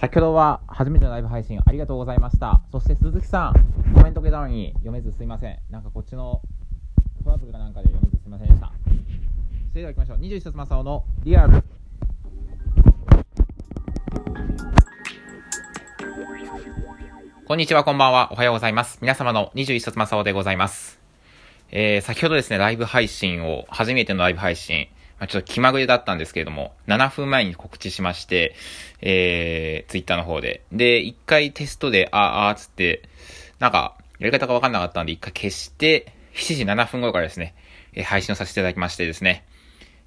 先ほどは初めてのライブ配信ありがとうございました。そして鈴木さん、コメントくれたのに読めずすいません。なんかこっちのトラブルかなんかで読めずすいませんでした。それでは行きましょう。21冊正雄のリアル。こんにちは、こんばんは。おはようございます。皆様の21冊正雄でございます。えー、先ほどですね、ライブ配信を、初めてのライブ配信、ちょっと気まぐれだったんですけれども、7分前に告知しまして、えー、ツイッターの方で。で、一回テストで、あーあーつって、なんか、やり方がわかんなかったんで、一回消して、7時7分頃からですね、えー配信をさせていただきましてですね、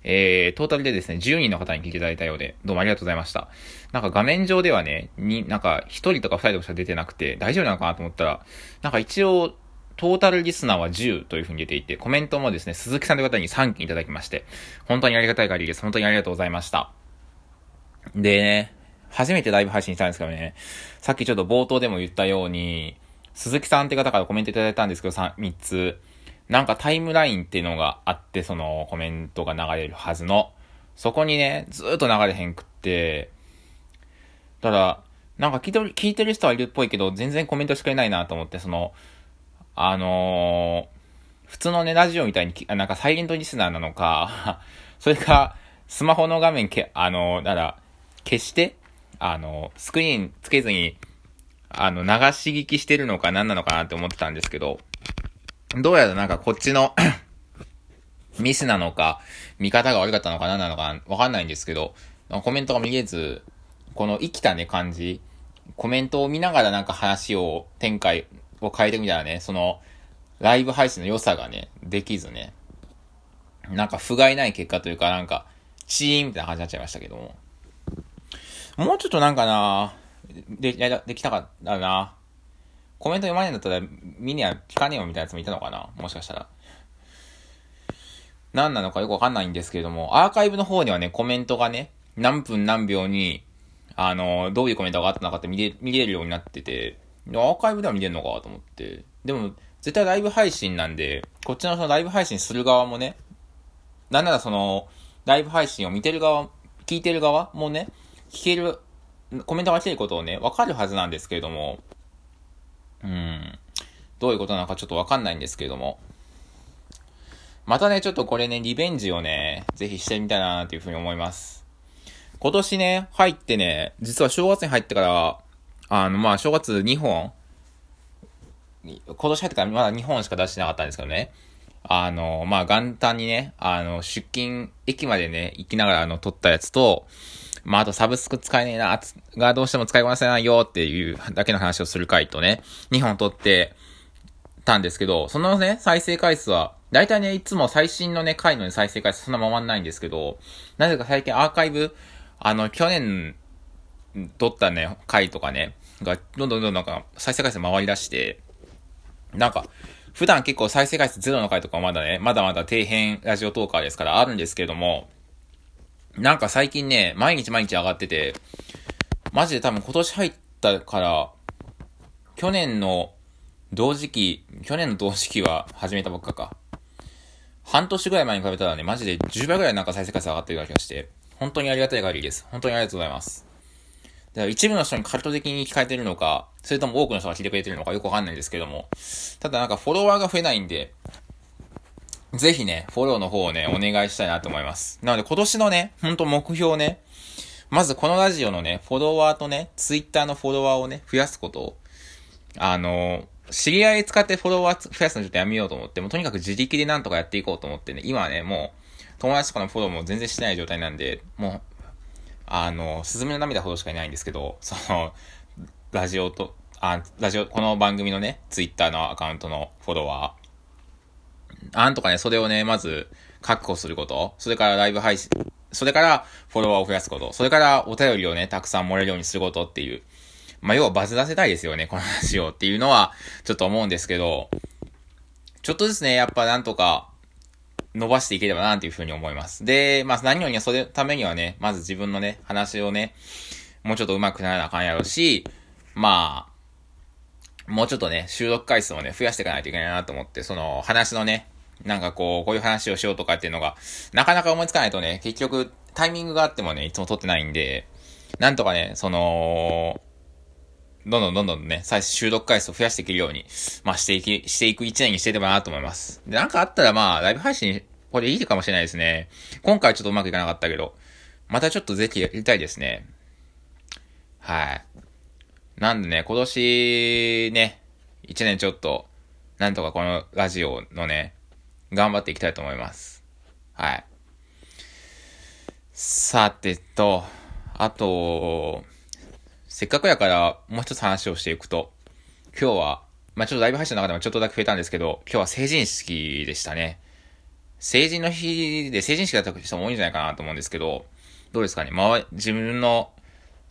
えー、トータルでですね、10人の方に聞いていただいたようで、どうもありがとうございました。なんか画面上ではね、に、なんか1人とか2人とかしか出てなくて、大丈夫なのかなと思ったら、なんか一応、トータルリスナーは10というふうに出ていて、コメントもですね、鈴木さんという方に3件いただきまして、本当にありがたい限りです。本当にありがとうございました。でね、初めてライブ配信したんですけどね、さっきちょっと冒頭でも言ったように、鈴木さんって方からコメントいただいたんですけど、3, 3つ。なんかタイムラインっていうのがあって、そのコメントが流れるはずの。そこにね、ずーっと流れへんくって、ただ、なんか聞いてる、聞いてる人はいるっぽいけど、全然コメントしてくれないなと思って、その、あのー普通のね、ラジオみたいに、なんかサイレントリスナーなのか、それか、スマホの画面け、あのーだから、消して、あのースクリーンつけずに、あの、流し聞きしてるのか何なのかなって思ってたんですけど、どうやらなんかこっちの ミスなのか、見方が悪かったのか何なのかわかんないんですけど、コメントが見れず、この生きたね感じ、コメントを見ながらなんか話を、展開を変えてみたらね、その、ライブ配信の良さがね、できずね、なんか不甲斐ない結果というか、なんか、チーンみたいな感じになっちゃいましたけども。もうちょっとなんかなで、や、できたかったな。コメント読まないんだったら、見には聞かねえよみたいなやつもいたのかな。もしかしたら。何なのかよくわかんないんですけれども、アーカイブの方にはね、コメントがね、何分何秒に、あの、どういうコメントがあったのかって見れ見れるようになってて、アーカイブでは見れるのかと思って。でも、絶対ライブ配信なんで、こっちのそのライブ配信する側もね、なんならその、ライブ配信を見てる側、聞いてる側もね、聞ける、コメントが来てることをね、わかるはずなんですけれども、うん、どういうことなのかちょっとわかんないんですけれども、またね、ちょっとこれね、リベンジをね、ぜひしてみたいなというふうに思います。今年ね、入ってね、実は正月に入ってから、あの、まあ、正月2本、今年入ってからまだ2本しか出してなかったんですけどね、あの、まあ、元旦にね、あの、出勤、駅までね、行きながらあの、撮ったやつと、まあ、あとサブスク使えねえな、がどうしても使いこなせないよっていうだけの話をする回とね、2本撮ってたんですけど、そのね、再生回数は、だいたいね、いつも最新のね、回の、ね、再生回数そんな回んないんですけど、なぜか最近アーカイブ、あの、去年、撮ったね、回とかね、が、どんどんどんどんなんか、再生回数回り出して、なんか、普段結構再生回数ゼロの回とかまだね、まだまだ底辺ラジオトーカーですからあるんですけれども、なんか最近ね、毎日毎日上がってて、マジで多分今年入ったから、去年の同時期、去年の同時期は始めたばっかか。半年ぐらい前に比べたらね、マジで10倍ぐらいなんか再生回数上がってるような気がして、本当にありがたい限りです。本当にありがとうございます。だから一部の人にカルト的に聞かれてるのか、それとも多くの人が聞いてくれてるのかよくわかんないんですけども、ただなんかフォロワーが増えないんで、ぜひね、フォローの方をね、お願いしたいなと思います。なので今年のね、ほんと目標ね、まずこのラジオのね、フォロワーとね、ツイッターのフォロワーをね、増やすことを、あの、知り合い使ってフォロワー増やすのちょっとやめようと思って、もうとにかく自力でなんとかやっていこうと思ってね、今はね、もう、友達とかのフォローも全然してない状態なんで、もう、あの、すずめの涙ほどしかいないんですけど、その、ラジオと、あ、ラジオ、この番組のね、ツイッターのアカウントのフォロワー、なんとかね、それをね、まず、確保すること。それからライブ配信。それから、フォロワーを増やすこと。それから、お便りをね、たくさん漏れるようにすることっていう。まあ、要はバズらせたいですよね、この話をっていうのは、ちょっと思うんですけど、ちょっとですね、やっぱなんとか、伸ばしていければな、というふうに思います。で、まあ、何よりね、それためにはね、まず自分のね、話をね、もうちょっと上手くならなあかんやろうし、まあ、もうちょっとね、収録回数をね、増やしていかないといけないなと思って、その話のね、なんかこう、こういう話をしようとかっていうのが、なかなか思いつかないとね、結局、タイミングがあってもね、いつも撮ってないんで、なんとかね、その、どんどんどんどんね、再収録回数を増やしていけるように、まあ、していき、していく一年にしていけばなと思います。で、なんかあったらまあ、ライブ配信、これいいかもしれないですね。今回ちょっとうまくいかなかったけど、またちょっとぜひやりたいですね。はい。なんでね、今年ね、一年ちょっと、なんとかこのラジオのね、頑張っていきたいと思います。はい。さてと、あと、せっかくやからもう一つ話をしていくと、今日は、まあ、ちょっとライブ配信の中でもちょっとだけ増えたんですけど、今日は成人式でしたね。成人の日で成人式だった人も多いんじゃないかなと思うんですけど、どうですかね？周り、自分の、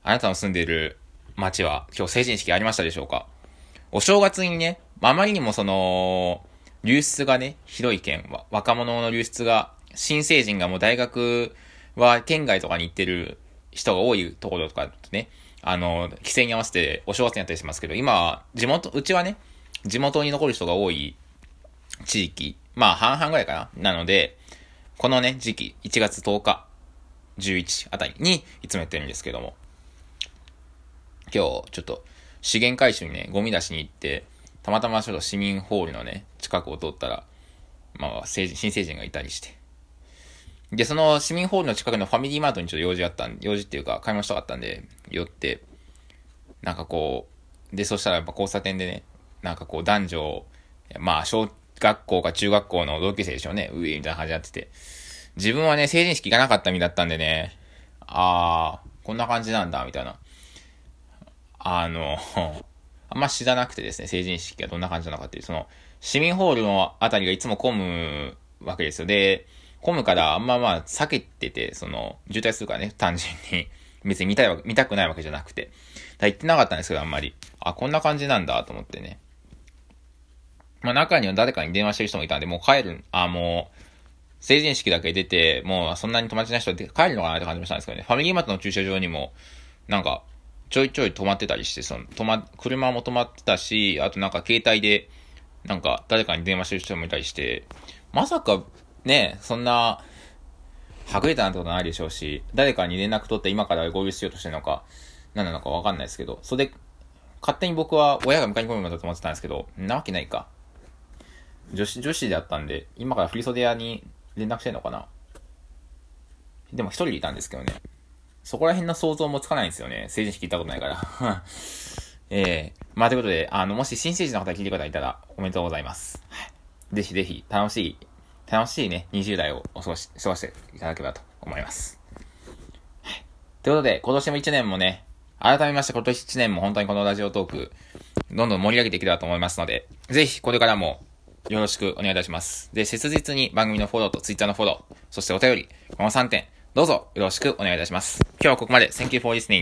あなたの住んでいる街は今日成人式ありましたでしょうか？お正月にね、あまりにもその、流出がね、広い県は、若者の流出が、新成人がもう大学は県外とかに行ってる人が多いところとかね、あの、規制に合わせてお正月にやったりしますけど、今、地元、うちはね、地元に残る人が多い地域、まあ半々ぐらいかな。なので、このね、時期、1月10日、11あたりにいつもやってるんですけども、今日、ちょっと、資源回収にね、ゴミ出しに行って、たまたまちょっと市民ホールのね、近くを通ったら、まあ、新成人がいたりして。で、その市民ホールの近くのファミリーマートにちょっと用事あったん、用事っていうか、買い物したかったんで、寄って、なんかこう、で、そしたらやっぱ交差点でね、なんかこう男女、まあ、小学校か中学校の同級生でしょうね、上みたいな感じになってて。自分はね、成人式行かなかった身だったんでね、あー、こんな感じなんだ、みたいな。あの、あんま知らなくてですね、成人式がどんな感じなのかっていう、その、市民ホールのあたりがいつも混むわけですよ。で、混むからあんままあ避けてて、その、渋滞するからね、単純に。別に見たいわ見たくないわけじゃなくて。だ言ってなかったんですけど、あんまり。あ、こんな感じなんだと思ってね。まあ中には誰かに電話してる人もいたんで、もう帰る、あ、もう、成人式だけ出て、もうそんなに友達な人で帰るのかなって感じもしたんですけどね。ファミリーマートの駐車場にも、なんか、ちょいちょい止まってたりして、その、止ま、車も止まってたし、あとなんか携帯で、なんか誰かに電話してる人もいたりして、まさか、ね、そんな、はぐれたなんてことないでしょうし、誰かに連絡取って今から合流しようとしてるのか、何なのかわかんないですけど、それで、勝手に僕は親が迎えに来るんだと思ってたんですけど、なわけないか。女子、女子であったんで、今から振袖屋に連絡してんのかなでも一人いたんですけどね。そこら辺の想像もつかないんですよね。成人式行ったことないから ええー、まあということで、あの、もし新成人の方聞いてる方いたらおめでとうございます。ぜひぜひ楽しい、楽しいね、20代をお過ごし、過ごしていただければと思います。はい。ということで、今年も1年もね、改めまして今年1年も本当にこのラジオトーク、どんどん盛り上げていければと思いますので、ぜひこれからもよろしくお願いいたします。で、切実に番組のフォローと Twitter のフォロー、そしてお便り、この3点、どうぞよろしくお願いいたします。今日はここまで。Thank you for listening.